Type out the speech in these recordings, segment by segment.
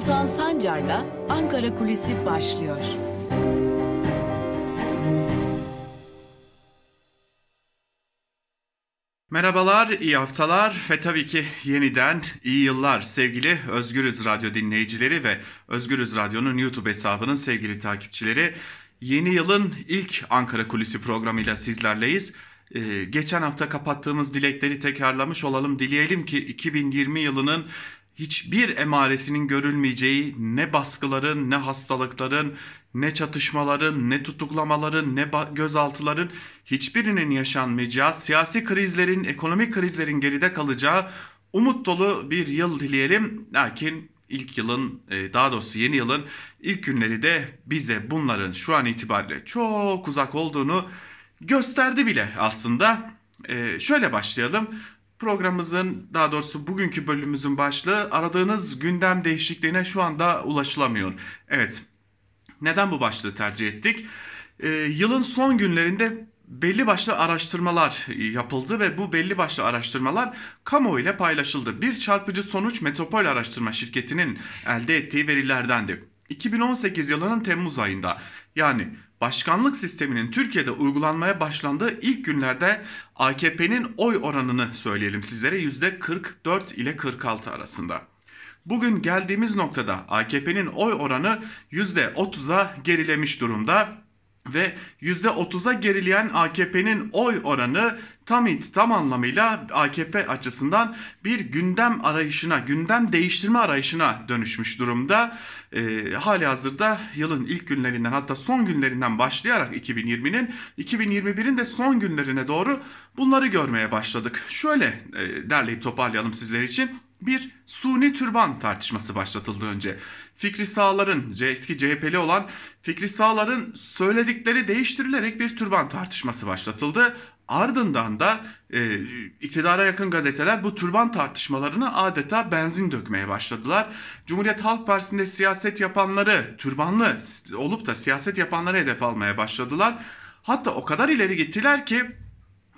Altan Sancar'la Ankara Kulisi başlıyor. Merhabalar, iyi haftalar ve tabii ki yeniden iyi yıllar sevgili Özgürüz Radyo dinleyicileri ve Özgürüz Radyo'nun YouTube hesabının sevgili takipçileri. Yeni yılın ilk Ankara Kulisi programıyla sizlerleyiz. Ee, geçen hafta kapattığımız dilekleri tekrarlamış olalım. Dileyelim ki 2020 yılının hiçbir emaresinin görülmeyeceği ne baskıların ne hastalıkların ne çatışmaların ne tutuklamaların ne gözaltıların hiçbirinin yaşanmayacağı siyasi krizlerin ekonomik krizlerin geride kalacağı umut dolu bir yıl dileyelim. Lakin ilk yılın e, daha doğrusu yeni yılın ilk günleri de bize bunların şu an itibariyle çok uzak olduğunu gösterdi bile aslında. Ee, şöyle başlayalım. Programımızın daha doğrusu bugünkü bölümümüzün başlığı aradığınız gündem değişikliğine şu anda ulaşılamıyor. Evet neden bu başlığı tercih ettik? Ee, yılın son günlerinde belli başlı araştırmalar yapıldı ve bu belli başlı araştırmalar kamuoyu ile paylaşıldı. Bir çarpıcı sonuç Metropol Araştırma Şirketi'nin elde ettiği verilerdendi. 2018 yılının Temmuz ayında yani başkanlık sisteminin Türkiye'de uygulanmaya başlandığı ilk günlerde AKP'nin oy oranını söyleyelim sizlere %44 ile 46 arasında. Bugün geldiğimiz noktada AKP'nin oy oranı %30'a gerilemiş durumda ve %30'a gerileyen AKP'nin oy oranı tam tam anlamıyla AKP açısından bir gündem arayışına, gündem değiştirme arayışına dönüşmüş durumda. E, hali hazırda yılın ilk günlerinden hatta son günlerinden başlayarak 2020'nin 2021'in de son günlerine doğru bunları görmeye başladık. Şöyle e, derleyip toparlayalım sizler için bir suni türban tartışması başlatıldı önce. Fikri sağların, eski CHP'li olan Fikri sağların söyledikleri değiştirilerek bir türban tartışması başlatıldı. Ardından da e, iktidara yakın gazeteler bu türban tartışmalarını adeta benzin dökmeye başladılar. Cumhuriyet Halk Partisi'nde siyaset yapanları, türbanlı olup da siyaset yapanları hedef almaya başladılar. Hatta o kadar ileri gittiler ki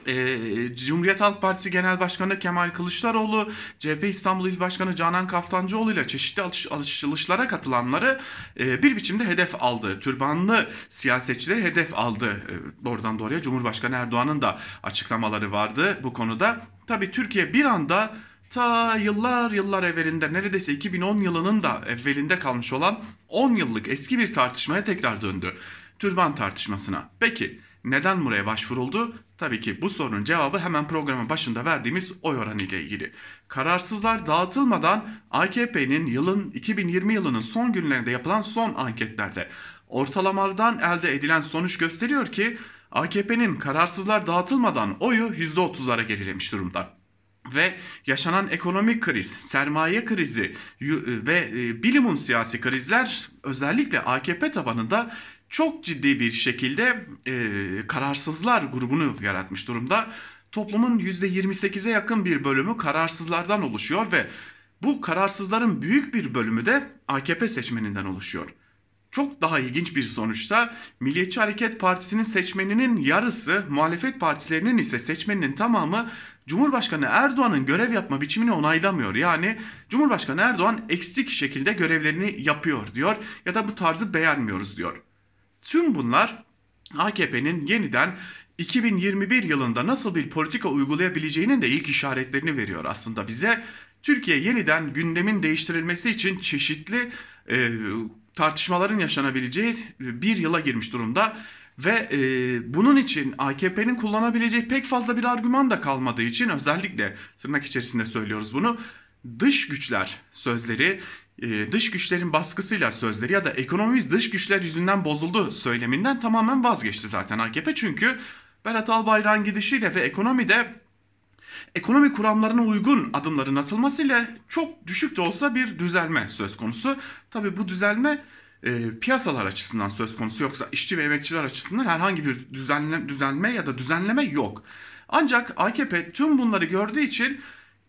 e, Cumhuriyet Halk Partisi Genel Başkanı Kemal Kılıçdaroğlu, CHP İstanbul İl Başkanı Canan Kaftancıoğlu ile çeşitli alış, alışılışlara katılanları e, bir biçimde hedef aldı. Türbanlı siyasetçileri hedef aldı. E, doğrudan doğruya Cumhurbaşkanı Erdoğan'ın da açıklamaları vardı bu konuda. Tabi Türkiye bir anda ta yıllar yıllar evvelinde neredeyse 2010 yılının da evvelinde kalmış olan 10 yıllık eski bir tartışmaya tekrar döndü. Türban tartışmasına. Peki neden buraya başvuruldu? Tabii ki bu sorunun cevabı hemen programın başında verdiğimiz oy oranı ile ilgili. Kararsızlar dağıtılmadan AKP'nin yılın 2020 yılının son günlerinde yapılan son anketlerde ortalamadan elde edilen sonuç gösteriyor ki AKP'nin kararsızlar dağıtılmadan oyu %30'lara gerilemiş durumda ve yaşanan ekonomik kriz, sermaye krizi ve e, bilimum siyasi krizler özellikle AKP tabanında çok ciddi bir şekilde e, kararsızlar grubunu yaratmış durumda. Toplumun %28'e yakın bir bölümü kararsızlardan oluşuyor ve bu kararsızların büyük bir bölümü de AKP seçmeninden oluşuyor. Çok daha ilginç bir sonuçta Milliyetçi Hareket Partisi'nin seçmeninin yarısı, muhalefet partilerinin ise seçmeninin tamamı Cumhurbaşkanı Erdoğan'ın görev yapma biçimini onaylamıyor. Yani Cumhurbaşkanı Erdoğan eksik şekilde görevlerini yapıyor diyor ya da bu tarzı beğenmiyoruz diyor. Tüm bunlar AKP'nin yeniden 2021 yılında nasıl bir politika uygulayabileceğinin de ilk işaretlerini veriyor aslında bize. Türkiye yeniden gündemin değiştirilmesi için çeşitli e, tartışmaların yaşanabileceği bir yıla girmiş durumda. Ve e, bunun için AKP'nin kullanabileceği pek fazla bir argüman da kalmadığı için özellikle tırnak içerisinde söylüyoruz bunu. Dış güçler sözleri e, dış güçlerin baskısıyla sözleri ya da ekonomimiz dış güçler yüzünden bozuldu söyleminden tamamen vazgeçti zaten AKP. Çünkü Berat Albayrak'ın gidişiyle ve ekonomide ekonomi kuramlarına uygun adımların atılmasıyla çok düşük de olsa bir düzelme söz konusu. Tabi bu düzelme e, piyasalar açısından söz konusu yoksa işçi ve emekçiler açısından herhangi bir düzenle, düzenleme ya da düzenleme yok. Ancak AKP tüm bunları gördüğü için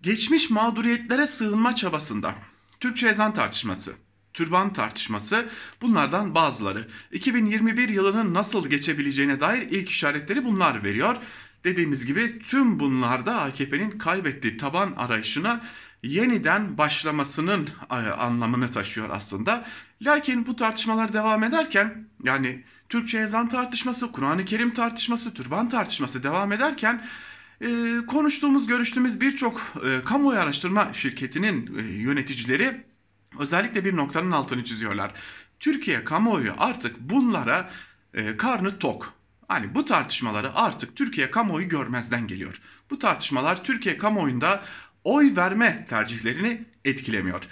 geçmiş mağduriyetlere sığınma çabasında Türkçe ezan tartışması, türban tartışması bunlardan bazıları. 2021 yılının nasıl geçebileceğine dair ilk işaretleri bunlar veriyor. Dediğimiz gibi tüm bunlarda AKP'nin kaybettiği taban arayışına yeniden başlamasının e, anlamını taşıyor aslında. Lakin bu tartışmalar devam ederken yani Türkçe ezan tartışması, Kur'an-ı Kerim tartışması, türban tartışması devam ederken e, konuştuğumuz, görüştüğümüz birçok e, kamuoyu araştırma şirketinin e, yöneticileri özellikle bir noktanın altını çiziyorlar. Türkiye kamuoyu artık bunlara e, karnı tok. Hani bu tartışmaları artık Türkiye kamuoyu görmezden geliyor. Bu tartışmalar Türkiye kamuoyunda oy verme tercihlerini etkilemiyor.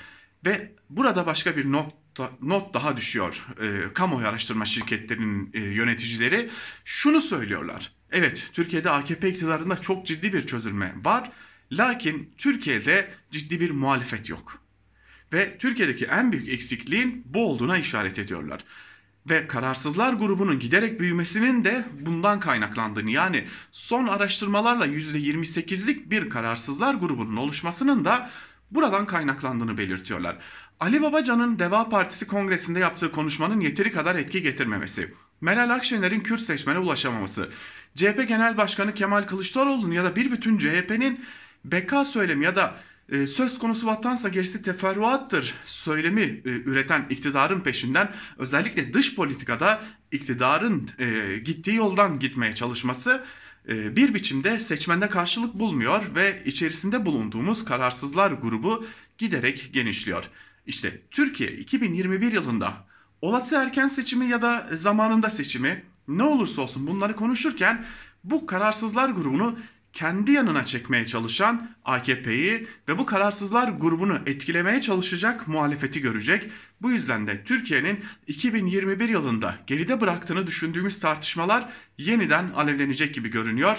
Ve burada başka bir not, not daha düşüyor. E, kamuoyu araştırma şirketlerinin e, yöneticileri şunu söylüyorlar. Evet Türkiye'de AKP iktidarında çok ciddi bir çözülme var. Lakin Türkiye'de ciddi bir muhalefet yok. Ve Türkiye'deki en büyük eksikliğin bu olduğuna işaret ediyorlar ve kararsızlar grubunun giderek büyümesinin de bundan kaynaklandığını yani son araştırmalarla %28'lik bir kararsızlar grubunun oluşmasının da buradan kaynaklandığını belirtiyorlar. Ali Babacan'ın Deva Partisi kongresinde yaptığı konuşmanın yeteri kadar etki getirmemesi, Meral Akşener'in Kürt seçmene ulaşamaması, CHP Genel Başkanı Kemal Kılıçdaroğlu'nun ya da bir bütün CHP'nin beka söylemi ya da e, söz konusu vatansa gerisi teferruattır söylemi e, üreten iktidarın peşinden özellikle dış politikada iktidarın e, gittiği yoldan gitmeye çalışması bir biçimde seçmende karşılık bulmuyor ve içerisinde bulunduğumuz kararsızlar grubu giderek genişliyor. İşte Türkiye 2021 yılında olası erken seçimi ya da zamanında seçimi ne olursa olsun bunları konuşurken bu kararsızlar grubunu kendi yanına çekmeye çalışan AKP'yi ve bu kararsızlar grubunu etkilemeye çalışacak muhalefeti görecek. Bu yüzden de Türkiye'nin 2021 yılında geride bıraktığını düşündüğümüz tartışmalar yeniden alevlenecek gibi görünüyor.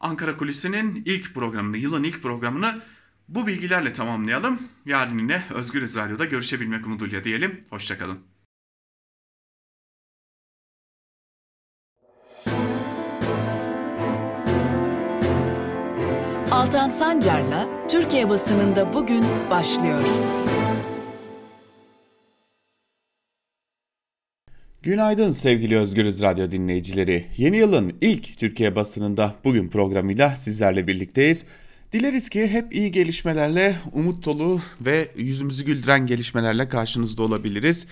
Ankara Kulisi'nin ilk programını, yılın ilk programını bu bilgilerle tamamlayalım. Yarın yine Özgürüz Radyo'da görüşebilmek umuduyla diyelim. Hoşçakalın. Altan Sancar'la Türkiye basınında bugün başlıyor. Günaydın sevgili Özgürüz Radyo dinleyicileri. Yeni yılın ilk Türkiye basınında bugün programıyla sizlerle birlikteyiz. Dileriz ki hep iyi gelişmelerle, umut dolu ve yüzümüzü güldüren gelişmelerle karşınızda olabiliriz.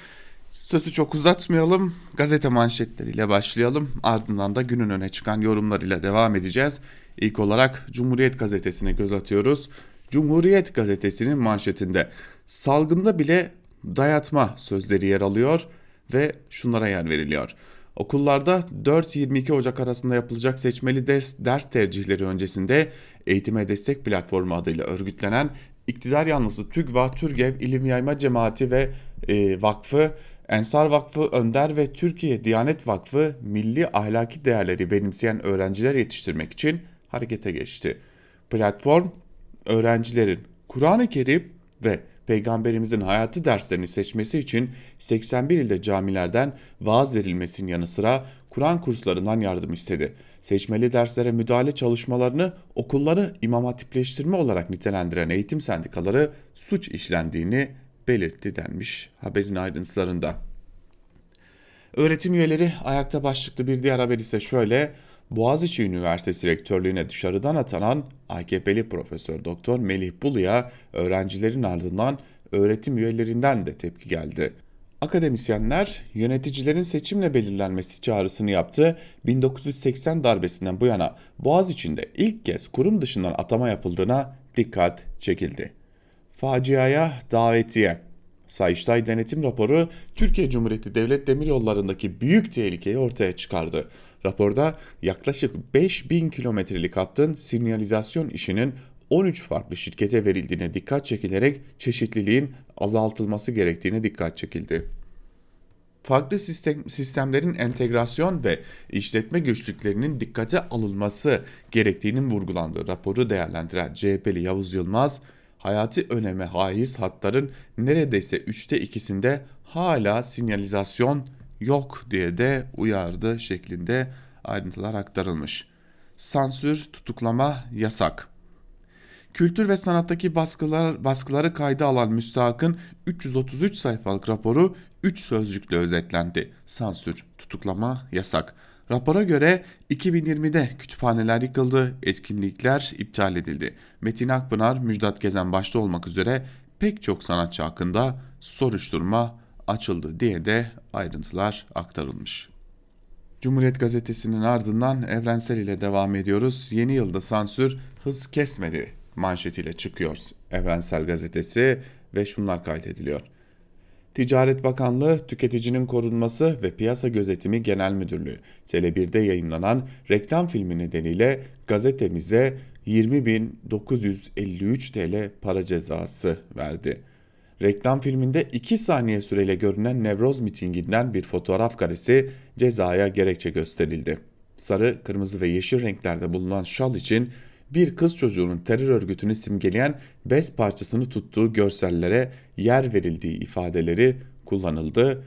Sözü çok uzatmayalım. Gazete manşetleriyle başlayalım. Ardından da günün öne çıkan yorumlarıyla devam edeceğiz. İlk olarak Cumhuriyet Gazetesi'ne göz atıyoruz. Cumhuriyet Gazetesi'nin manşetinde salgında bile dayatma sözleri yer alıyor ve şunlara yer veriliyor. Okullarda 4-22 Ocak arasında yapılacak seçmeli ders, ders tercihleri öncesinde Eğitime Destek Platformu adıyla örgütlenen iktidar yanlısı TÜGVA, TÜRGEV, İlim Yayma Cemaati ve e, Vakfı Ensar Vakfı Önder ve Türkiye Diyanet Vakfı milli ahlaki değerleri benimseyen öğrenciler yetiştirmek için harekete geçti. Platform öğrencilerin Kur'an-ı Kerim ve Peygamberimizin hayatı derslerini seçmesi için 81 ilde camilerden vaaz verilmesinin yanı sıra Kur'an kurslarından yardım istedi. Seçmeli derslere müdahale çalışmalarını okulları imam hatipleştirme olarak nitelendiren eğitim sendikaları suç işlendiğini belirtti denmiş haberin ayrıntılarında. Öğretim üyeleri ayakta başlıklı bir diğer haber ise şöyle. Boğaziçi Üniversitesi rektörlüğüne dışarıdan atanan AKP'li Profesör Doktor Melih Bulu'ya öğrencilerin ardından öğretim üyelerinden de tepki geldi. Akademisyenler yöneticilerin seçimle belirlenmesi çağrısını yaptı. 1980 darbesinden bu yana Boğaziçi'nde ilk kez kurum dışından atama yapıldığına dikkat çekildi. Faciaya davetiye Sayıştay denetim raporu Türkiye Cumhuriyeti Devlet Demiryolları'ndaki büyük tehlikeyi ortaya çıkardı. Raporda yaklaşık 5000 kilometrelik hattın sinyalizasyon işinin 13 farklı şirkete verildiğine dikkat çekilerek çeşitliliğin azaltılması gerektiğine dikkat çekildi. Farklı sistem, sistemlerin entegrasyon ve işletme güçlüklerinin dikkate alınması gerektiğinin vurgulandığı raporu değerlendiren CHP'li Yavuz Yılmaz, hayati öneme haiz hatların neredeyse üçte ikisinde hala sinyalizasyon yok diye de uyardı şeklinde ayrıntılar aktarılmış. Sansür, tutuklama yasak. Kültür ve sanattaki baskılar, baskıları kayda alan müstahakın 333 sayfalık raporu 3 sözcükle özetlendi. Sansür, tutuklama, yasak. Rapora göre 2020'de kütüphaneler yıkıldı, etkinlikler iptal edildi. Metin Akpınar, Müjdat Gezen başta olmak üzere pek çok sanatçı hakkında soruşturma açıldı diye de ayrıntılar aktarılmış. Cumhuriyet Gazetesi'nin ardından Evrensel ile devam ediyoruz. Yeni yılda sansür hız kesmedi manşetiyle çıkıyor Evrensel Gazetesi ve şunlar kaydediliyor. Ticaret Bakanlığı Tüketicinin Korunması ve Piyasa Gözetimi Genel Müdürlüğü Tele1'de yayınlanan reklam filmi nedeniyle gazetemize 20.953 TL para cezası verdi. Reklam filminde 2 saniye süreyle görünen Nevroz mitinginden bir fotoğraf karesi cezaya gerekçe gösterildi. Sarı, kırmızı ve yeşil renklerde bulunan şal için bir kız çocuğunun terör örgütünü simgeleyen bez parçasını tuttuğu görsellere yer verildiği ifadeleri kullanıldı.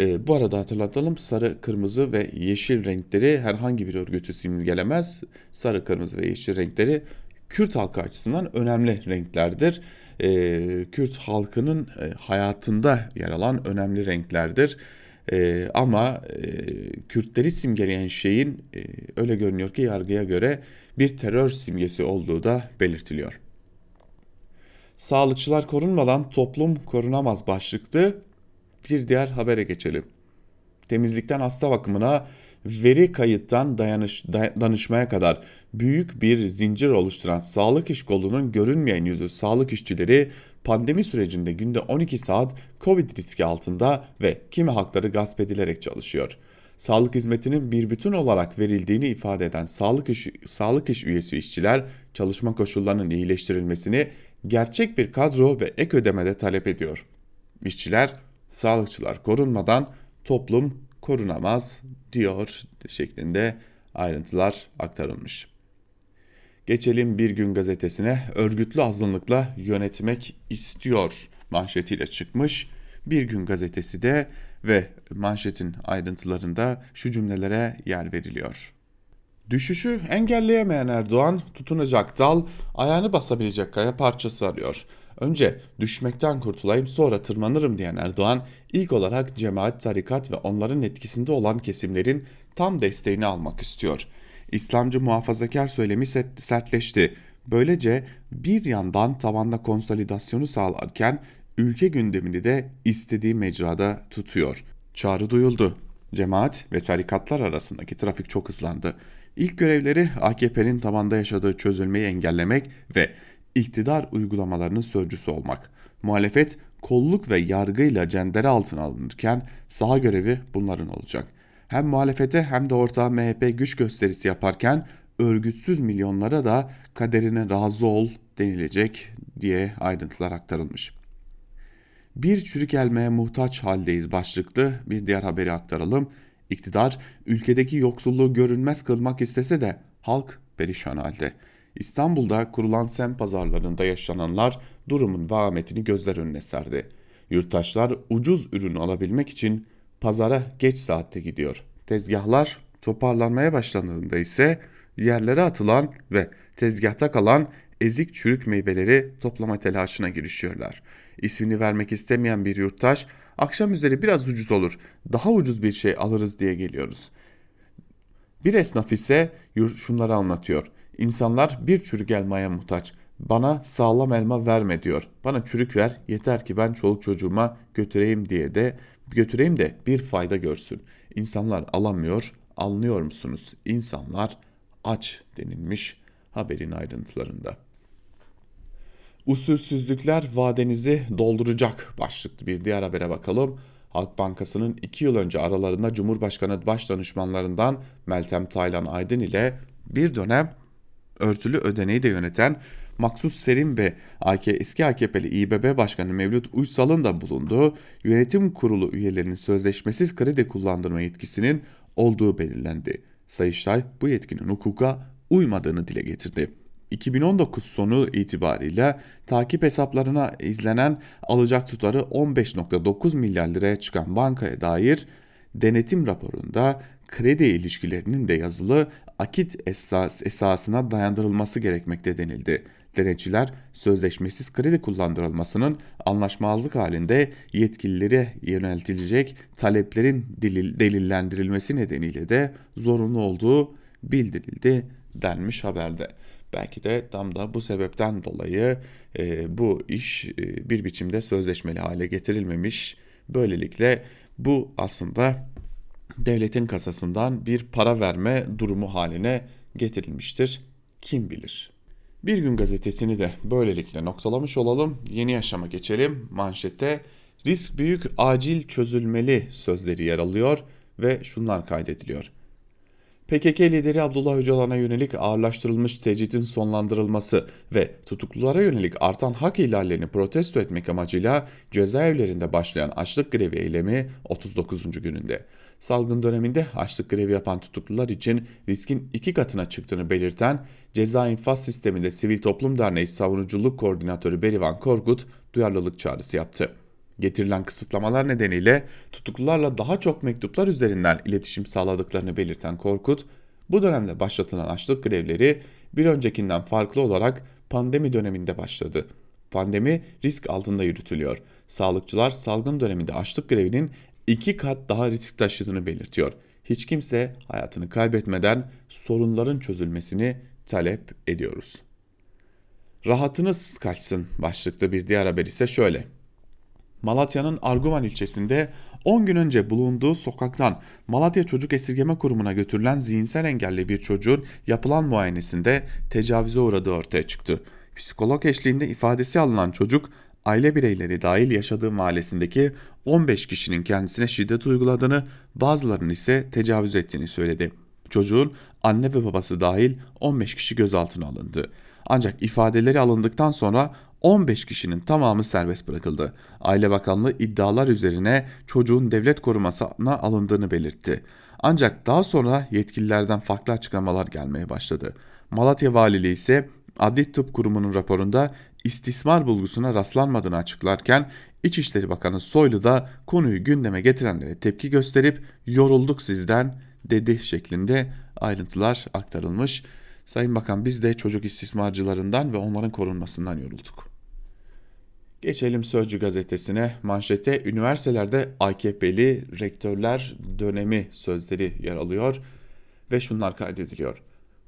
E, bu arada hatırlatalım sarı, kırmızı ve yeşil renkleri herhangi bir örgütü simgelemez. Sarı, kırmızı ve yeşil renkleri Kürt halkı açısından önemli renklerdir. E, Kürt halkının e, hayatında yer alan önemli renklerdir. E, ama e, Kürtleri simgeleyen şeyin e, öyle görünüyor ki yargıya göre bir terör simgesi olduğu da belirtiliyor. Sağlıkçılar korunmadan toplum korunamaz başlıklı bir diğer habere geçelim. Temizlikten hasta bakımına veri kayıttan dayanış, danışmaya kadar büyük bir zincir oluşturan sağlık iş kolunun görünmeyen yüzü sağlık işçileri pandemi sürecinde günde 12 saat Covid riski altında ve kimi hakları gasp edilerek çalışıyor. Sağlık hizmetinin bir bütün olarak verildiğini ifade eden sağlık iş, sağlık iş üyesi işçiler çalışma koşullarının iyileştirilmesini gerçek bir kadro ve ek ödemede talep ediyor. İşçiler, sağlıkçılar korunmadan toplum korunamaz diyor şeklinde ayrıntılar aktarılmış. Geçelim Bir Gün gazetesine örgütlü azınlıkla yönetmek istiyor manşetiyle çıkmış. Bir Gün gazetesi de ve manşetin ayrıntılarında şu cümlelere yer veriliyor. Düşüşü engelleyemeyen Erdoğan tutunacak dal, ayağını basabilecek kaya parçası arıyor. Önce düşmekten kurtulayım sonra tırmanırım diyen Erdoğan ilk olarak cemaat, tarikat ve onların etkisinde olan kesimlerin tam desteğini almak istiyor. İslamcı muhafazakar söylemi sertleşti. Böylece bir yandan tavanda konsolidasyonu sağlarken ülke gündemini de istediği mecrada tutuyor. Çağrı duyuldu. Cemaat ve tarikatlar arasındaki trafik çok hızlandı. İlk görevleri AKP'nin tabanda yaşadığı çözülmeyi engellemek ve iktidar uygulamalarının sözcüsü olmak. Muhalefet kolluk ve yargıyla cendere altına alınırken saha görevi bunların olacak. Hem muhalefete hem de ortağı MHP güç gösterisi yaparken örgütsüz milyonlara da kaderine razı ol denilecek diye ayrıntılar aktarılmış. Bir çürük elmeye muhtaç haldeyiz başlıklı bir diğer haberi aktaralım. İktidar ülkedeki yoksulluğu görünmez kılmak istese de halk perişan halde. İstanbul'da kurulan sem pazarlarında yaşananlar durumun vahametini gözler önüne serdi. Yurttaşlar ucuz ürünü alabilmek için pazara geç saatte gidiyor. Tezgahlar toparlanmaya başlandığında ise yerlere atılan ve tezgahta kalan ezik çürük meyveleri toplama telaşına girişiyorlar. İsmini vermek istemeyen bir yurttaş akşam üzeri biraz ucuz olur daha ucuz bir şey alırız diye geliyoruz. Bir esnaf ise şunları anlatıyor. İnsanlar bir çürük elmaya muhtaç. Bana sağlam elma verme diyor. Bana çürük ver yeter ki ben çoluk çocuğuma götüreyim diye de götüreyim de bir fayda görsün. İnsanlar alamıyor, anlıyor musunuz? İnsanlar aç denilmiş haberin ayrıntılarında. Usulsüzlükler vadenizi dolduracak başlıklı bir diğer habere bakalım. Halk Bankası'nın 2 yıl önce aralarında Cumhurbaşkanı Başdanışmanlarından Meltem Taylan Aydın ile bir dönem örtülü ödeneği de yöneten Maksut Serim ve AK, eski AKP'li İBB Başkanı Mevlüt Uysal'ın da bulunduğu yönetim kurulu üyelerinin sözleşmesiz kredi kullandırma yetkisinin olduğu belirlendi. Sayıştay bu yetkinin hukuka uymadığını dile getirdi. 2019 sonu itibariyle takip hesaplarına izlenen alacak tutarı 15.9 milyar liraya çıkan bankaya dair denetim raporunda kredi ilişkilerinin de yazılı akit esas, esasına dayandırılması gerekmekte denildi. denetçiler sözleşmesiz kredi kullandırılmasının anlaşmazlık halinde yetkililere yöneltilecek taleplerin delillendirilmesi nedeniyle de zorunlu olduğu bildirildi denmiş haberde. Belki de tam da bu sebepten dolayı e, bu iş e, bir biçimde sözleşmeli hale getirilmemiş. Böylelikle bu aslında devletin kasasından bir para verme durumu haline getirilmiştir. Kim bilir? Bir gün gazetesini de böylelikle noktalamış olalım. Yeni yaşama geçelim. Manşette risk büyük acil çözülmeli sözleri yer alıyor ve şunlar kaydediliyor. PKK lideri Abdullah Öcalan'a yönelik ağırlaştırılmış tecritin sonlandırılması ve tutuklulara yönelik artan hak ihlallerini protesto etmek amacıyla cezaevlerinde başlayan açlık grevi eylemi 39. gününde. Salgın döneminde açlık grevi yapan tutuklular için riskin iki katına çıktığını belirten Ceza İnfaz Sistemi'nde Sivil Toplum Derneği Savunuculuk Koordinatörü Berivan Korkut duyarlılık çağrısı yaptı. Getirilen kısıtlamalar nedeniyle tutuklularla daha çok mektuplar üzerinden iletişim sağladıklarını belirten Korkut, bu dönemde başlatılan açlık grevleri bir öncekinden farklı olarak pandemi döneminde başladı. Pandemi risk altında yürütülüyor. Sağlıkçılar salgın döneminde açlık grevinin iki kat daha risk taşıdığını belirtiyor. Hiç kimse hayatını kaybetmeden sorunların çözülmesini talep ediyoruz. Rahatınız kaçsın başlıklı bir diğer haber ise şöyle. Malatya'nın Arguvan ilçesinde 10 gün önce bulunduğu sokaktan Malatya Çocuk Esirgeme Kurumu'na götürülen zihinsel engelli bir çocuğun yapılan muayenesinde tecavüze uğradığı ortaya çıktı. Psikolog eşliğinde ifadesi alınan çocuk aile bireyleri dahil yaşadığı mahallesindeki 15 kişinin kendisine şiddet uyguladığını, bazılarının ise tecavüz ettiğini söyledi. Çocuğun anne ve babası dahil 15 kişi gözaltına alındı. Ancak ifadeleri alındıktan sonra 15 kişinin tamamı serbest bırakıldı. Aile Bakanlığı iddialar üzerine çocuğun devlet korumasına alındığını belirtti. Ancak daha sonra yetkililerden farklı açıklamalar gelmeye başladı. Malatya Valiliği ise Adli Tıp Kurumu'nun raporunda istismar bulgusuna rastlanmadığını açıklarken İçişleri Bakanı Soylu da konuyu gündeme getirenlere tepki gösterip yorulduk sizden dedi şeklinde ayrıntılar aktarılmış. Sayın Bakan biz de çocuk istismarcılarından ve onların korunmasından yorulduk. Geçelim Sözcü gazetesine. Manşete üniversitelerde AKP'li rektörler dönemi sözleri yer alıyor ve şunlar kaydediliyor.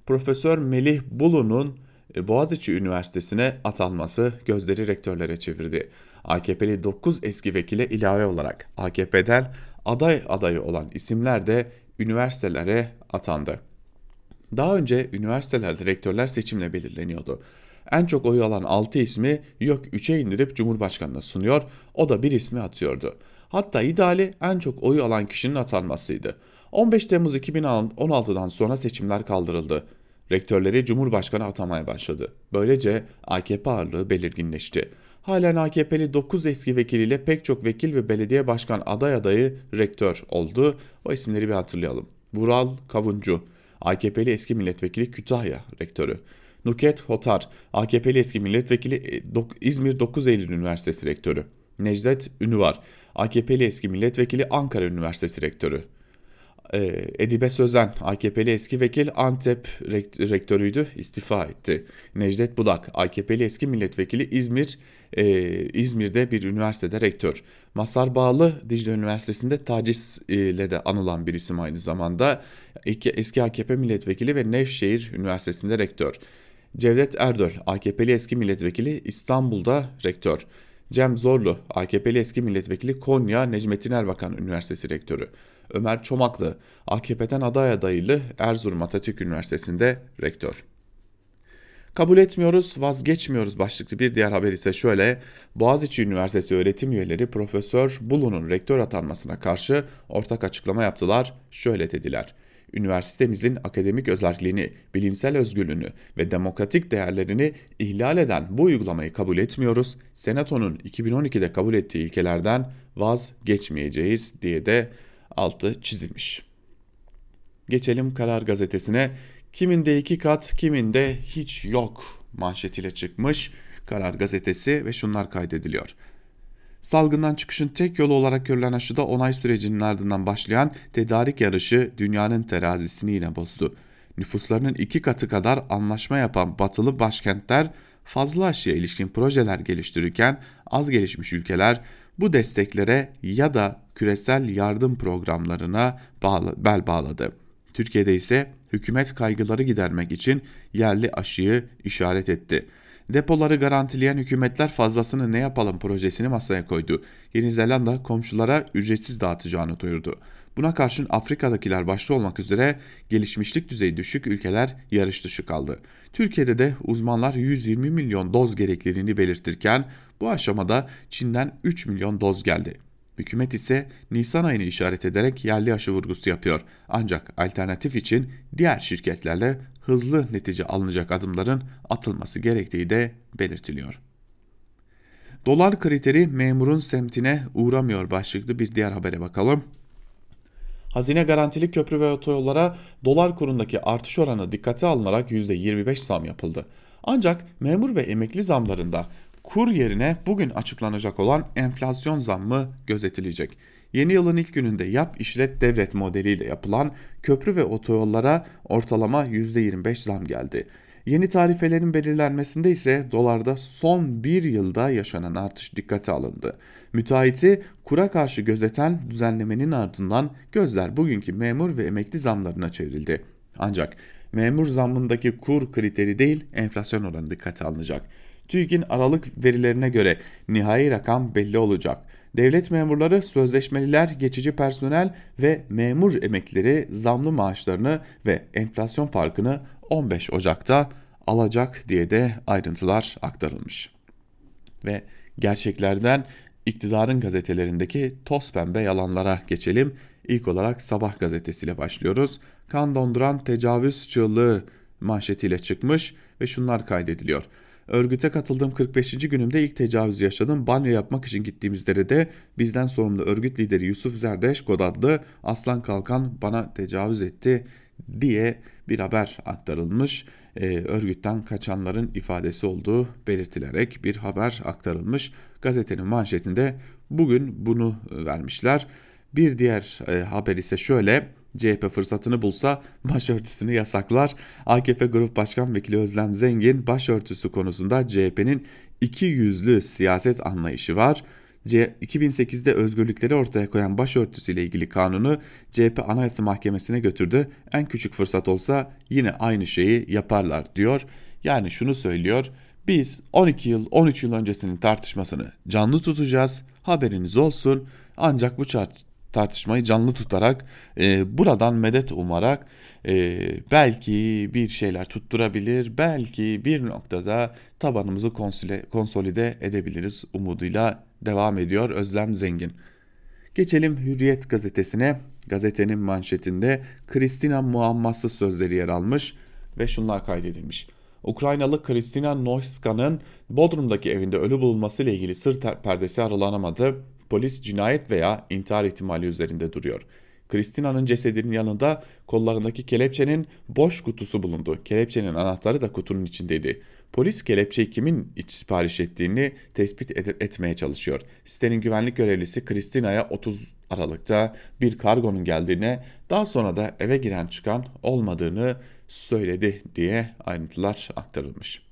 Profesör Melih Bulu'nun e, Boğaziçi Üniversitesi'ne atanması gözleri rektörlere çevirdi. AKP'li 9 eski vekile ilave olarak AKP'den aday adayı olan isimler de üniversitelere atandı. Daha önce üniversitelerde rektörler seçimle belirleniyordu. En çok oy alan 6 ismi yok 3'e indirip Cumhurbaşkanı'na sunuyor, o da bir ismi atıyordu. Hatta ideali en çok oy alan kişinin atanmasıydı. 15 Temmuz 2016'dan sonra seçimler kaldırıldı. Rektörleri Cumhurbaşkanı atamaya başladı. Böylece AKP ağırlığı belirginleşti. Halen AKP'li 9 eski vekiliyle pek çok vekil ve belediye başkan aday adayı rektör oldu. O isimleri bir hatırlayalım. Vural Kavuncu, AKP'li eski milletvekili Kütahya rektörü. Nuket Hotar, AKP'li eski milletvekili e, İzmir 9 Eylül Üniversitesi rektörü. Necdet Ünüvar, AKP'li eski milletvekili Ankara Üniversitesi rektörü. Ee, Edibe Sözen, AKP'li eski vekil Antep rektörüydü, istifa etti. Necdet Budak, AKP'li eski milletvekili İzmir, e, İzmir'de bir üniversitede rektör. Masar Bağlı, Dicle Üniversitesi'nde taciz ile de anılan bir isim aynı zamanda. Eski AKP milletvekili ve Nevşehir Üniversitesi'nde rektör. Cevdet Erdöl, AKP'li eski milletvekili İstanbul'da rektör. Cem Zorlu, AKP'li eski milletvekili Konya Necmettin Erbakan Üniversitesi rektörü. Ömer Çomaklı, AKP'den aday adaylı Erzurum Atatürk Üniversitesi'nde rektör. Kabul etmiyoruz, vazgeçmiyoruz başlıklı bir diğer haber ise şöyle. Boğaziçi Üniversitesi öğretim üyeleri Profesör Bulu'nun rektör atanmasına karşı ortak açıklama yaptılar. Şöyle dediler üniversitemizin akademik özelliğini, bilimsel özgürlüğünü ve demokratik değerlerini ihlal eden bu uygulamayı kabul etmiyoruz. Senato'nun 2012'de kabul ettiği ilkelerden vazgeçmeyeceğiz diye de altı çizilmiş. Geçelim Karar Gazetesi'ne. Kiminde iki kat, kiminde hiç yok manşetiyle çıkmış Karar Gazetesi ve şunlar kaydediliyor. Salgından çıkışın tek yolu olarak görülen aşıda onay sürecinin ardından başlayan tedarik yarışı dünyanın terazisini yine bozdu. nüfuslarının iki katı kadar anlaşma yapan batılı başkentler fazla aşıya ilişkin projeler geliştirirken az gelişmiş ülkeler desteklere ya da küresel yardım programlarına bel bağladı. Türkiye'de ise hükümet kaygıları gidermek için yerli aşıyı işaret etti. Depoları garantileyen hükümetler fazlasını ne yapalım projesini masaya koydu. Yeni Zelanda komşulara ücretsiz dağıtacağını duyurdu. Buna karşın Afrika'dakiler başta olmak üzere gelişmişlik düzeyi düşük ülkeler yarış dışı kaldı. Türkiye'de de uzmanlar 120 milyon doz gerekliliğini belirtirken bu aşamada Çin'den 3 milyon doz geldi. Hükümet ise Nisan ayını işaret ederek yerli aşı vurgusu yapıyor. Ancak alternatif için diğer şirketlerle hızlı netice alınacak adımların atılması gerektiği de belirtiliyor. Dolar kriteri memurun semtine uğramıyor başlıklı bir diğer habere bakalım. Hazine garantili köprü ve otoyollara dolar kurundaki artış oranı dikkate alınarak %25 zam yapıldı. Ancak memur ve emekli zamlarında kur yerine bugün açıklanacak olan enflasyon zammı gözetilecek. Yeni yılın ilk gününde yap işlet devret modeliyle yapılan köprü ve otoyollara ortalama %25 zam geldi. Yeni tarifelerin belirlenmesinde ise dolarda son bir yılda yaşanan artış dikkate alındı. Müteahhiti kura karşı gözeten düzenlemenin ardından gözler bugünkü memur ve emekli zamlarına çevrildi. Ancak memur zammındaki kur kriteri değil enflasyon oranı dikkate alınacak. TÜİK'in Aralık verilerine göre nihai rakam belli olacak. Devlet memurları, sözleşmeliler, geçici personel ve memur emeklileri zamlı maaşlarını ve enflasyon farkını 15 Ocak'ta alacak diye de ayrıntılar aktarılmış. Ve gerçeklerden iktidarın gazetelerindeki toz pembe yalanlara geçelim. İlk olarak Sabah gazetesiyle başlıyoruz. Kan donduran tecavüz çığlığı manşetiyle çıkmış ve şunlar kaydediliyor. Örgüte katıldığım 45. günümde ilk tecavüz yaşadım. Banyo yapmak için gittiğimizde de bizden sorumlu örgüt lideri Yusuf Zerdeş Kod Aslan Kalkan bana tecavüz etti diye bir haber aktarılmış. Ee, örgütten kaçanların ifadesi olduğu belirtilerek bir haber aktarılmış. Gazetenin manşetinde bugün bunu vermişler. Bir diğer e, haber ise şöyle CHP fırsatını bulsa başörtüsünü yasaklar. AKP Grup Başkan Vekili Özlem Zengin başörtüsü konusunda CHP'nin iki yüzlü siyaset anlayışı var. 2008'de özgürlükleri ortaya koyan başörtüsü ile ilgili kanunu CHP Anayasa Mahkemesi'ne götürdü. En küçük fırsat olsa yine aynı şeyi yaparlar diyor. Yani şunu söylüyor. Biz 12 yıl 13 yıl öncesinin tartışmasını canlı tutacağız. Haberiniz olsun. Ancak bu tartışmayı canlı tutarak e, buradan medet umarak e, belki bir şeyler tutturabilir, belki bir noktada tabanımızı konsole, konsolide edebiliriz umuduyla devam ediyor Özlem Zengin. Geçelim Hürriyet gazetesine. Gazetenin manşetinde Kristina muamması sözleri yer almış ve şunlar kaydedilmiş. Ukraynalı Kristina Noiska'nın Bodrum'daki evinde ölü bulunması ile ilgili sır perdesi aralanamadı polis cinayet veya intihar ihtimali üzerinde duruyor. Kristina'nın cesedinin yanında kollarındaki kelepçenin boş kutusu bulundu. Kelepçenin anahtarı da kutunun içindeydi. Polis kelepçeyi kimin iç sipariş ettiğini tespit et etmeye çalışıyor. Sitenin güvenlik görevlisi Kristina'ya 30 Aralık'ta bir kargonun geldiğine, daha sonra da eve giren çıkan olmadığını söyledi diye ayrıntılar aktarılmış.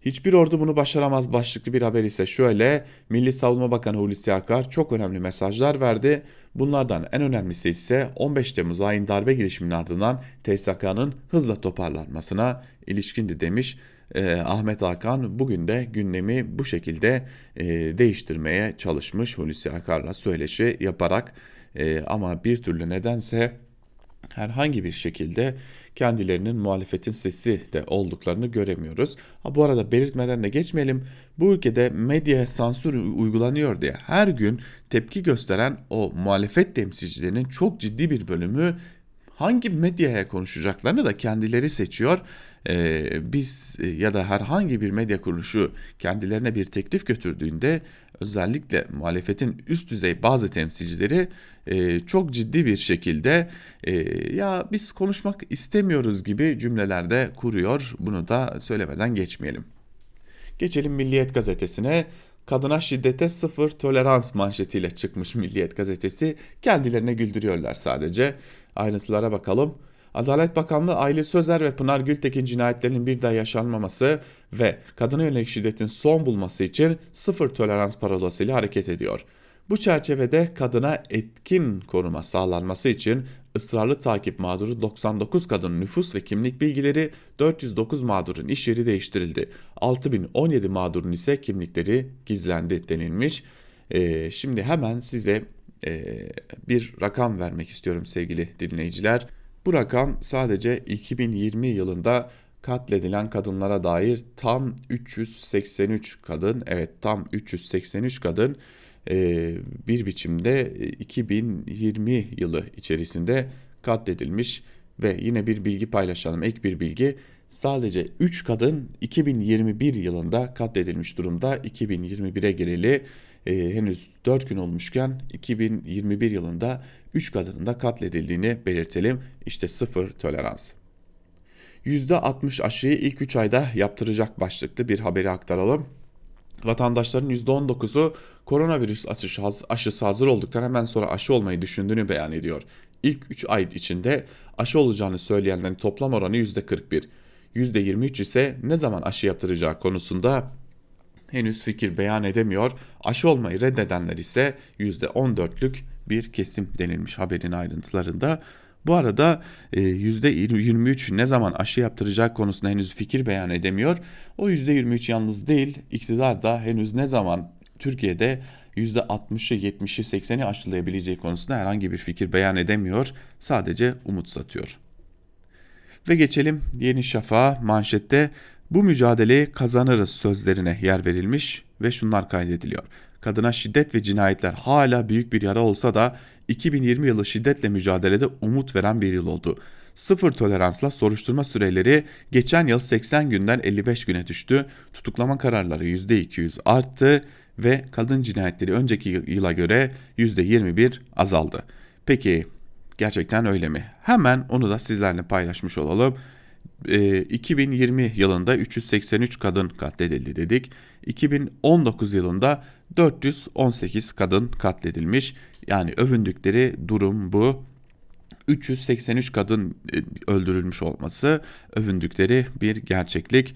Hiçbir ordu bunu başaramaz başlıklı bir haber ise şöyle. Milli Savunma Bakanı Hulusi Akar çok önemli mesajlar verdi. Bunlardan en önemlisi ise 15 Temmuz ayın darbe girişiminin ardından TSK'nın hızla toparlanmasına ilişkindi demiş. Eh, Ahmet Hakan bugün de gündemi bu şekilde e, değiştirmeye çalışmış Hulusi Akar'la söyleşi yaparak e, ama bir türlü nedense herhangi bir şekilde kendilerinin muhalefetin sesi de olduklarını göremiyoruz. Ha, bu arada belirtmeden de geçmeyelim. Bu ülkede medya sansür uygulanıyor diye her gün tepki gösteren o muhalefet temsilcilerinin çok ciddi bir bölümü hangi medyaya konuşacaklarını da kendileri seçiyor. Ee, biz e, ya da herhangi bir medya kuruluşu kendilerine bir teklif götürdüğünde özellikle muhalefetin üst düzey bazı temsilcileri e, çok ciddi bir şekilde e, ya biz konuşmak istemiyoruz gibi cümlelerde kuruyor. Bunu da söylemeden geçmeyelim. Geçelim Milliyet gazetesine. Kadına şiddete sıfır tolerans manşetiyle çıkmış Milliyet gazetesi. Kendilerine güldürüyorlar sadece. Ayrıntılara bakalım. Adalet Bakanlığı Aile Sözer ve Pınar Gültekin cinayetlerinin bir daha yaşanmaması ve kadına yönelik şiddetin son bulması için sıfır tolerans parolasıyla hareket ediyor. Bu çerçevede kadına etkin koruma sağlanması için ısrarlı takip mağduru 99 kadın nüfus ve kimlik bilgileri 409 mağdurun iş yeri değiştirildi. 6017 mağdurun ise kimlikleri gizlendi denilmiş. Ee, şimdi hemen size e, bir rakam vermek istiyorum sevgili dinleyiciler. Bu rakam sadece 2020 yılında katledilen kadınlara dair tam 383 kadın, evet tam 383 kadın bir biçimde 2020 yılı içerisinde katledilmiş ve yine bir bilgi paylaşalım, ek bir bilgi. Sadece 3 kadın 2021 yılında katledilmiş durumda. 2021'e gireli e, henüz 4 gün olmuşken 2021 yılında 3 kadının da katledildiğini belirtelim. İşte sıfır tolerans. %60 aşıyı ilk 3 ayda yaptıracak başlıklı bir haberi aktaralım. Vatandaşların %19'u koronavirüs aşısı hazır olduktan hemen sonra aşı olmayı düşündüğünü beyan ediyor. İlk 3 ay içinde aşı olacağını söyleyenlerin toplam oranı %41. %23 ise ne zaman aşı yaptıracağı konusunda henüz fikir beyan edemiyor. Aşı olmayı reddedenler ise %14'lük bir kesim denilmiş haberin ayrıntılarında. Bu arada %23 e, ne zaman aşı yaptıracak konusunda henüz fikir beyan edemiyor. O %23 yalnız değil, iktidar da henüz ne zaman Türkiye'de %60'ı, 70'i, 80'i aşılayabileceği konusunda herhangi bir fikir beyan edemiyor. Sadece umut satıyor. Ve geçelim Yeni Şafak'a manşette bu mücadeleyi kazanırız sözlerine yer verilmiş ve şunlar kaydediliyor. Kadına şiddet ve cinayetler hala büyük bir yara olsa da 2020 yılı şiddetle mücadelede umut veren bir yıl oldu. Sıfır toleransla soruşturma süreleri geçen yıl 80 günden 55 güne düştü. Tutuklama kararları %200 arttı ve kadın cinayetleri önceki yıla göre %21 azaldı. Peki gerçekten öyle mi? Hemen onu da sizlerle paylaşmış olalım. 2020 ee, yılında 383 kadın katledildi dedik. 2019 yılında 418 kadın katledilmiş. Yani övündükleri durum bu. 383 kadın e, öldürülmüş olması övündükleri bir gerçeklik.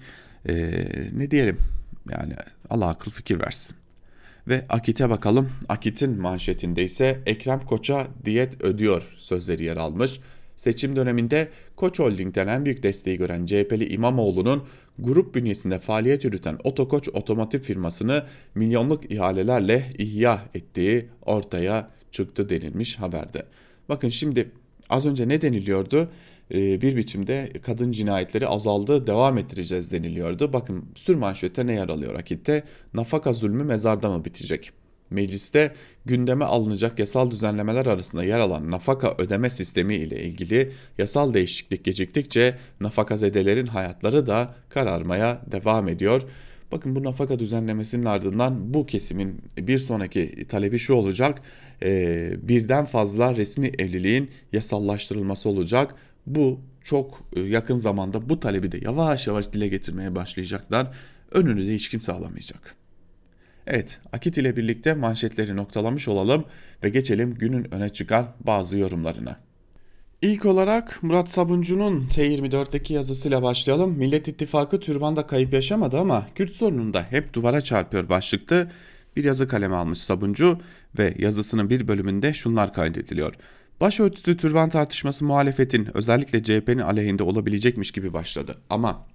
Ee, ne diyelim yani Allah akıl fikir versin. Ve Akit'e bakalım. Akit'in manşetinde ise Ekrem Koç'a diyet ödüyor sözleri yer almış. Seçim döneminde Koç Holding'den en büyük desteği gören CHP'li İmamoğlu'nun grup bünyesinde faaliyet yürüten Otokoç otomotiv firmasını milyonluk ihalelerle ihya ettiği ortaya çıktı denilmiş haberde. Bakın şimdi az önce ne deniliyordu? Ee, bir biçimde kadın cinayetleri azaldı devam ettireceğiz deniliyordu. Bakın sür manşette ne yer alıyor akitte? Nafaka zulmü mezarda mı bitecek? Mecliste gündeme alınacak yasal düzenlemeler arasında yer alan nafaka ödeme sistemi ile ilgili yasal değişiklik geciktikçe nafakazedelerin hayatları da kararmaya devam ediyor. Bakın bu nafaka düzenlemesinin ardından bu kesimin bir sonraki talebi şu olacak. E, birden fazla resmi evliliğin yasallaştırılması olacak. Bu çok e, yakın zamanda bu talebi de yavaş yavaş dile getirmeye başlayacaklar. Önünü de hiç kimse alamayacak. Evet, Akit ile birlikte manşetleri noktalamış olalım ve geçelim günün öne çıkan bazı yorumlarına. İlk olarak Murat Sabuncu'nun T24'teki yazısıyla başlayalım. Millet İttifakı türbanda kayıp yaşamadı ama Kürt sorununda hep duvara çarpıyor başlıklı bir yazı kaleme almış Sabuncu ve yazısının bir bölümünde şunlar kaydediliyor. Başörtüsü türban tartışması muhalefetin özellikle CHP'nin aleyhinde olabilecekmiş gibi başladı. Ama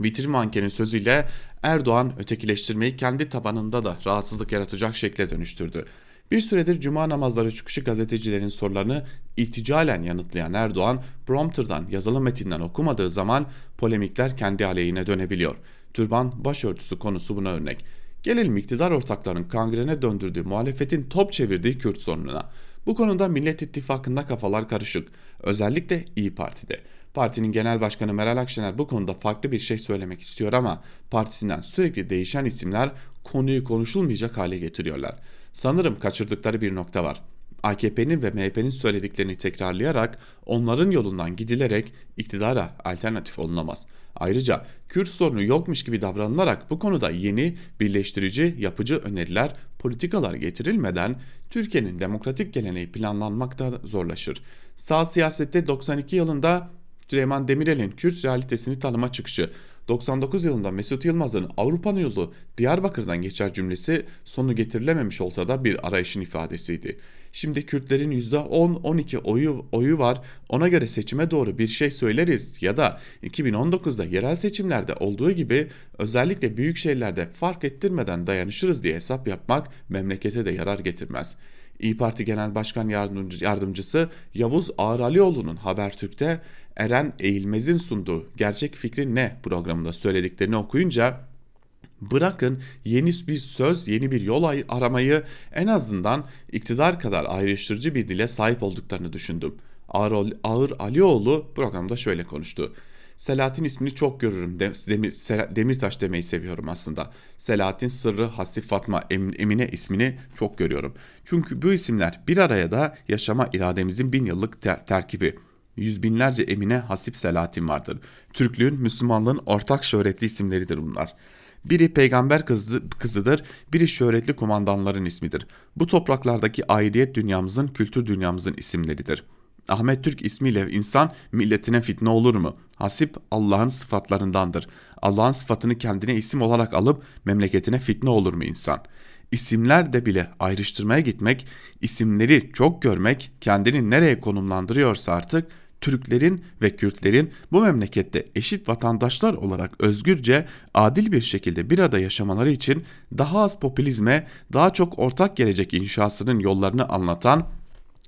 vitrin mankenin sözüyle Erdoğan ötekileştirmeyi kendi tabanında da rahatsızlık yaratacak şekle dönüştürdü. Bir süredir cuma namazları çıkışı gazetecilerin sorularını ilticalen yanıtlayan Erdoğan, prompterdan yazılı metinden okumadığı zaman polemikler kendi aleyhine dönebiliyor. Türban başörtüsü konusu buna örnek. Gelelim iktidar ortaklarının kangrene döndürdüğü muhalefetin top çevirdiği Kürt sorununa. Bu konuda Millet İttifakı'nda kafalar karışık. Özellikle İyi Parti'de. Partinin genel başkanı Meral Akşener bu konuda farklı bir şey söylemek istiyor ama partisinden sürekli değişen isimler konuyu konuşulmayacak hale getiriyorlar. Sanırım kaçırdıkları bir nokta var. AKP'nin ve MHP'nin söylediklerini tekrarlayarak onların yolundan gidilerek iktidara alternatif olunamaz. Ayrıca Kürt sorunu yokmuş gibi davranılarak bu konuda yeni, birleştirici, yapıcı öneriler politikalar getirilmeden Türkiye'nin demokratik geleneği planlanmakta zorlaşır. Sağ siyasette 92 yılında Süleyman Demirel'in Kürt realitesini tanıma çıkışı, 99 yılında Mesut Yılmaz'ın Avrupa'nın yolu Diyarbakır'dan geçer cümlesi sonu getirilememiş olsa da bir arayışın ifadesiydi. Şimdi Kürtlerin %10-12 oyu, oyu var ona göre seçime doğru bir şey söyleriz ya da 2019'da yerel seçimlerde olduğu gibi özellikle büyük şehirlerde fark ettirmeden dayanışırız diye hesap yapmak memlekete de yarar getirmez.'' İyi Parti Genel Başkan Yardımcısı Yavuz Ağralioğlu'nun Habertürk'te Eren Eğilmez'in sunduğu Gerçek Fikrin Ne programında söylediklerini okuyunca bırakın yeni bir söz, yeni bir yol aramayı en azından iktidar kadar ayrıştırıcı bir dile sahip olduklarını düşündüm. Ağır, Ağır Alioğlu programda şöyle konuştu. Selahattin ismini çok görürüm. Demir, Demirtaş demeyi seviyorum aslında. Selahattin Sırrı, Hasif Fatma, Emine ismini çok görüyorum. Çünkü bu isimler bir araya da yaşama irademizin bin yıllık ter terkibi. Yüz binlerce Emine, Hasip, Selahattin vardır. Türklüğün, Müslümanlığın ortak şöhretli isimleridir bunlar. Biri peygamber kızı, kızıdır, biri şöhretli kumandanların ismidir. Bu topraklardaki aidiyet dünyamızın, kültür dünyamızın isimleridir.'' Ahmet Türk ismiyle insan milletine fitne olur mu? Hasip Allah'ın sıfatlarındandır. Allah'ın sıfatını kendine isim olarak alıp memleketine fitne olur mu insan? İsimler de bile ayrıştırmaya gitmek, isimleri çok görmek kendini nereye konumlandırıyorsa artık Türklerin ve Kürtlerin bu memlekette eşit vatandaşlar olarak özgürce, adil bir şekilde bir arada yaşamaları için daha az popülizme, daha çok ortak gelecek inşasının yollarını anlatan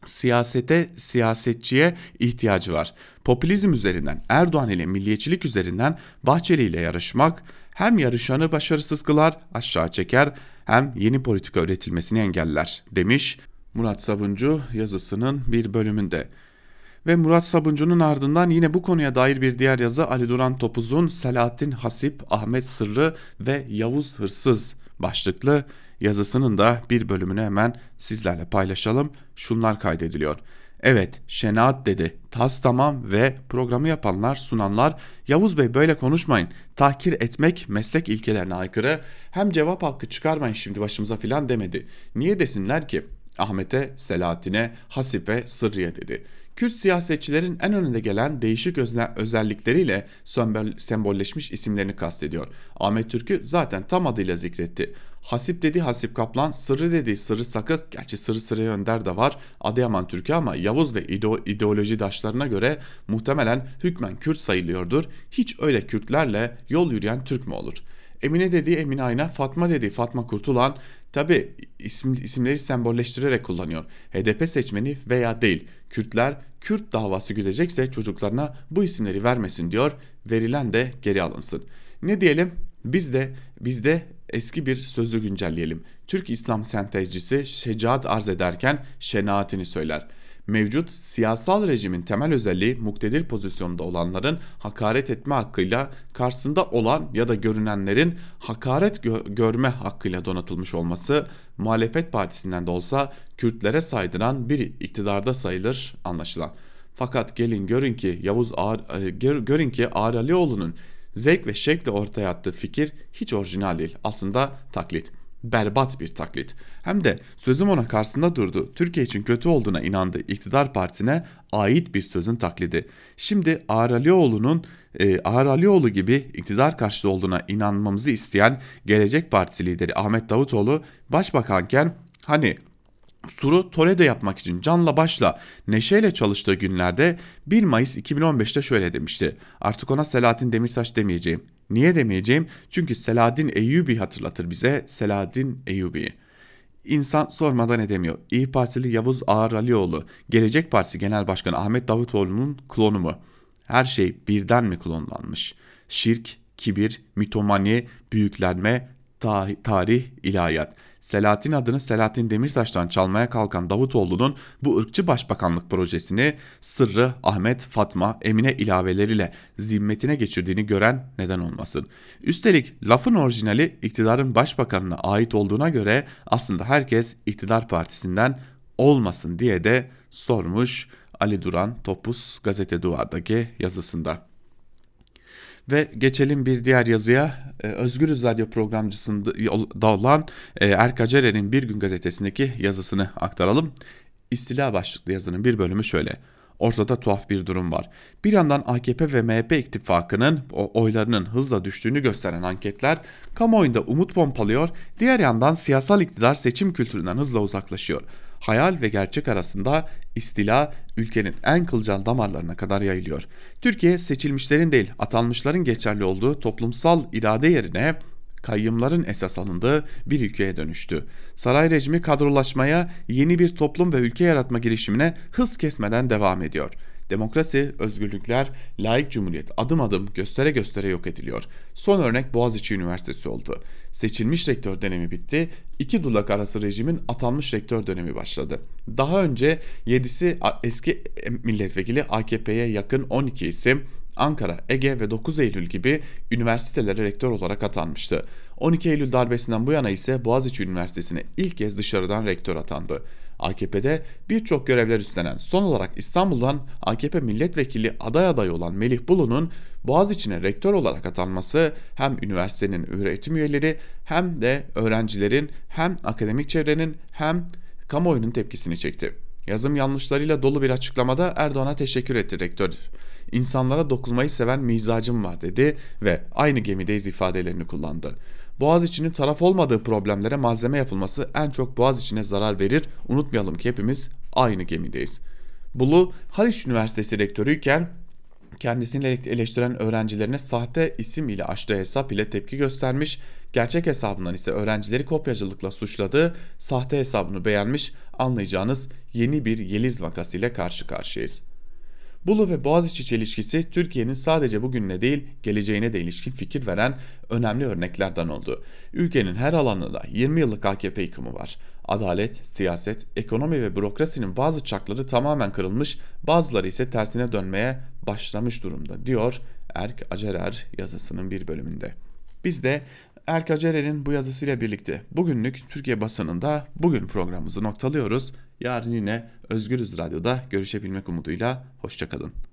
siyasete, siyasetçiye ihtiyacı var. Popülizm üzerinden, Erdoğan ile milliyetçilik üzerinden Bahçeli ile yarışmak hem yarışanı başarısız kılar, aşağı çeker hem yeni politika üretilmesini engeller demiş Murat Sabuncu yazısının bir bölümünde. Ve Murat Sabuncu'nun ardından yine bu konuya dair bir diğer yazı Ali Duran Topuz'un Selahattin Hasip, Ahmet Sırrı ve Yavuz Hırsız başlıklı yazısının da bir bölümünü hemen sizlerle paylaşalım. Şunlar kaydediliyor. Evet şenaat dedi. Tas tamam ve programı yapanlar sunanlar Yavuz Bey böyle konuşmayın. Tahkir etmek meslek ilkelerine aykırı. Hem cevap hakkı çıkarmayın şimdi başımıza filan demedi. Niye desinler ki? Ahmet'e, Selahattin'e, Hasipe, Sırrı'ya dedi. Kürt siyasetçilerin en önünde gelen değişik özellikleriyle sembolleşmiş isimlerini kastediyor. Ahmet Türk'ü zaten tam adıyla zikretti. Hasip dedi Hasip Kaplan, Sırrı dedi Sırrı Sakık, gerçi Sırrı Sırrı Önder de var Adıyaman Türk'ü ama Yavuz ve ideoloji daşlarına göre muhtemelen hükmen Kürt sayılıyordur. Hiç öyle Kürtlerle yol yürüyen Türk mü olur? Emine dediği Emine Ayna, Fatma dediği Fatma Kurtulan, tabi isim, isimleri sembolleştirerek kullanıyor. HDP seçmeni veya değil. Kürtler Kürt davası güdecekse çocuklarına bu isimleri vermesin diyor. Verilen de geri alınsın. Ne diyelim? Biz de biz de eski bir sözü güncelleyelim. Türk İslam sentezcisi şecaat arz ederken şenaatini söyler. Mevcut siyasal rejimin temel özelliği muktedir pozisyonda olanların hakaret etme hakkıyla karşısında olan ya da görünenlerin hakaret gö- görme hakkıyla donatılmış olması muhalefet partisinden de olsa Kürtlere saydıran bir iktidarda sayılır anlaşılan. Fakat gelin görün ki Yavuz Ağar, e, görün ki Ağar Alioğlu'nun zevk ve şevkle ortaya attığı fikir hiç orijinal değil. Aslında taklit. Berbat bir taklit. Hem de sözüm ona karşısında durdu. Türkiye için kötü olduğuna inandığı iktidar partisine ait bir sözün taklidi. Şimdi Ağar Alioğlu'nun e, Ağar Alioğlu gibi iktidar karşıtı olduğuna inanmamızı isteyen Gelecek Partisi lideri Ahmet Davutoğlu başbakanken hani Suru Toledo yapmak için canla başla neşeyle çalıştığı günlerde 1 Mayıs 2015'te şöyle demişti. Artık ona Selahattin Demirtaş demeyeceğim. Niye demeyeceğim? Çünkü Selahattin Eyyubi hatırlatır bize Selahattin Eyyubi'yi. İnsan sormadan edemiyor. İyi Partili Yavuz Ağar Alioğlu, Gelecek Partisi Genel Başkanı Ahmet Davutoğlu'nun klonu mu? Her şey birden mi klonlanmış? Şirk, kibir, mitomani, büyüklenme, tarih, ilahiyat. Selahattin adını Selahattin Demirtaş'tan çalmaya kalkan Davutoğlu'nun bu ırkçı başbakanlık projesini Sırrı, Ahmet, Fatma, Emine ilaveleriyle zimmetine geçirdiğini gören neden olmasın. Üstelik lafın orijinali iktidarın başbakanına ait olduğuna göre aslında herkes iktidar partisinden olmasın diye de sormuş Ali Duran Topuz Gazete Duvar'daki yazısında. Ve geçelim bir diğer yazıya. Ee, Özgürüz Radyo programcısında olan e, Erk Acerer'in Bir Gün gazetesindeki yazısını aktaralım. İstila başlıklı yazının bir bölümü şöyle. Ortada tuhaf bir durum var. Bir yandan AKP ve MHP ittifakının oylarının hızla düştüğünü gösteren anketler kamuoyunda umut pompalıyor, diğer yandan siyasal iktidar seçim kültüründen hızla uzaklaşıyor. Hayal ve gerçek arasında istila ülkenin en kılcal damarlarına kadar yayılıyor. Türkiye seçilmişlerin değil atanmışların geçerli olduğu toplumsal irade yerine kayyımların esas alındığı bir ülkeye dönüştü. Saray rejimi kadrolaşmaya, yeni bir toplum ve ülke yaratma girişimine hız kesmeden devam ediyor. Demokrasi, özgürlükler, layık cumhuriyet adım adım göstere göstere yok ediliyor. Son örnek Boğaziçi Üniversitesi oldu. Seçilmiş rektör dönemi bitti, iki dulak arası rejimin atanmış rektör dönemi başladı. Daha önce 7'si eski milletvekili AKP'ye yakın 12 isim Ankara, Ege ve 9 Eylül gibi üniversitelere rektör olarak atanmıştı. 12 Eylül darbesinden bu yana ise Boğaziçi Üniversitesi'ne ilk kez dışarıdan rektör atandı. AKP'de birçok görevler üstlenen son olarak İstanbul'dan AKP milletvekili aday adayı olan Melih Bulu'nun Boğaziçi'ne rektör olarak atanması hem üniversitenin öğretim üyeleri hem de öğrencilerin hem akademik çevrenin hem kamuoyunun tepkisini çekti. Yazım yanlışlarıyla dolu bir açıklamada Erdoğan'a teşekkür etti rektör. İnsanlara dokunmayı seven mizacım var dedi ve aynı gemideyiz ifadelerini kullandı. Boğaziçi'nin taraf olmadığı problemlere malzeme yapılması en çok Boğaziçi'ne zarar verir. Unutmayalım ki hepimiz aynı gemideyiz. Bulu Haliç Üniversitesi rektörüyken kendisini eleştiren öğrencilerine sahte isim ile açtığı hesap ile tepki göstermiş, gerçek hesabından ise öğrencileri kopyacılıkla suçladığı sahte hesabını beğenmiş, anlayacağınız yeni bir Yeliz vakası ile karşı karşıyayız. Bulu ve Boğaziçi çelişkisi Türkiye'nin sadece bugününe değil geleceğine de ilişkin fikir veren önemli örneklerden oldu. Ülkenin her alanında 20 yıllık AKP yıkımı var. Adalet, siyaset, ekonomi ve bürokrasinin bazı çakları tamamen kırılmış, bazıları ise tersine dönmeye başlamış durumda diyor Erk Acerer yazısının bir bölümünde. Biz de Erk Acerer'in bu yazısıyla birlikte bugünlük Türkiye basınında bugün programımızı noktalıyoruz. Yarın yine Özgürüz Radyo'da görüşebilmek umuduyla hoşçakalın.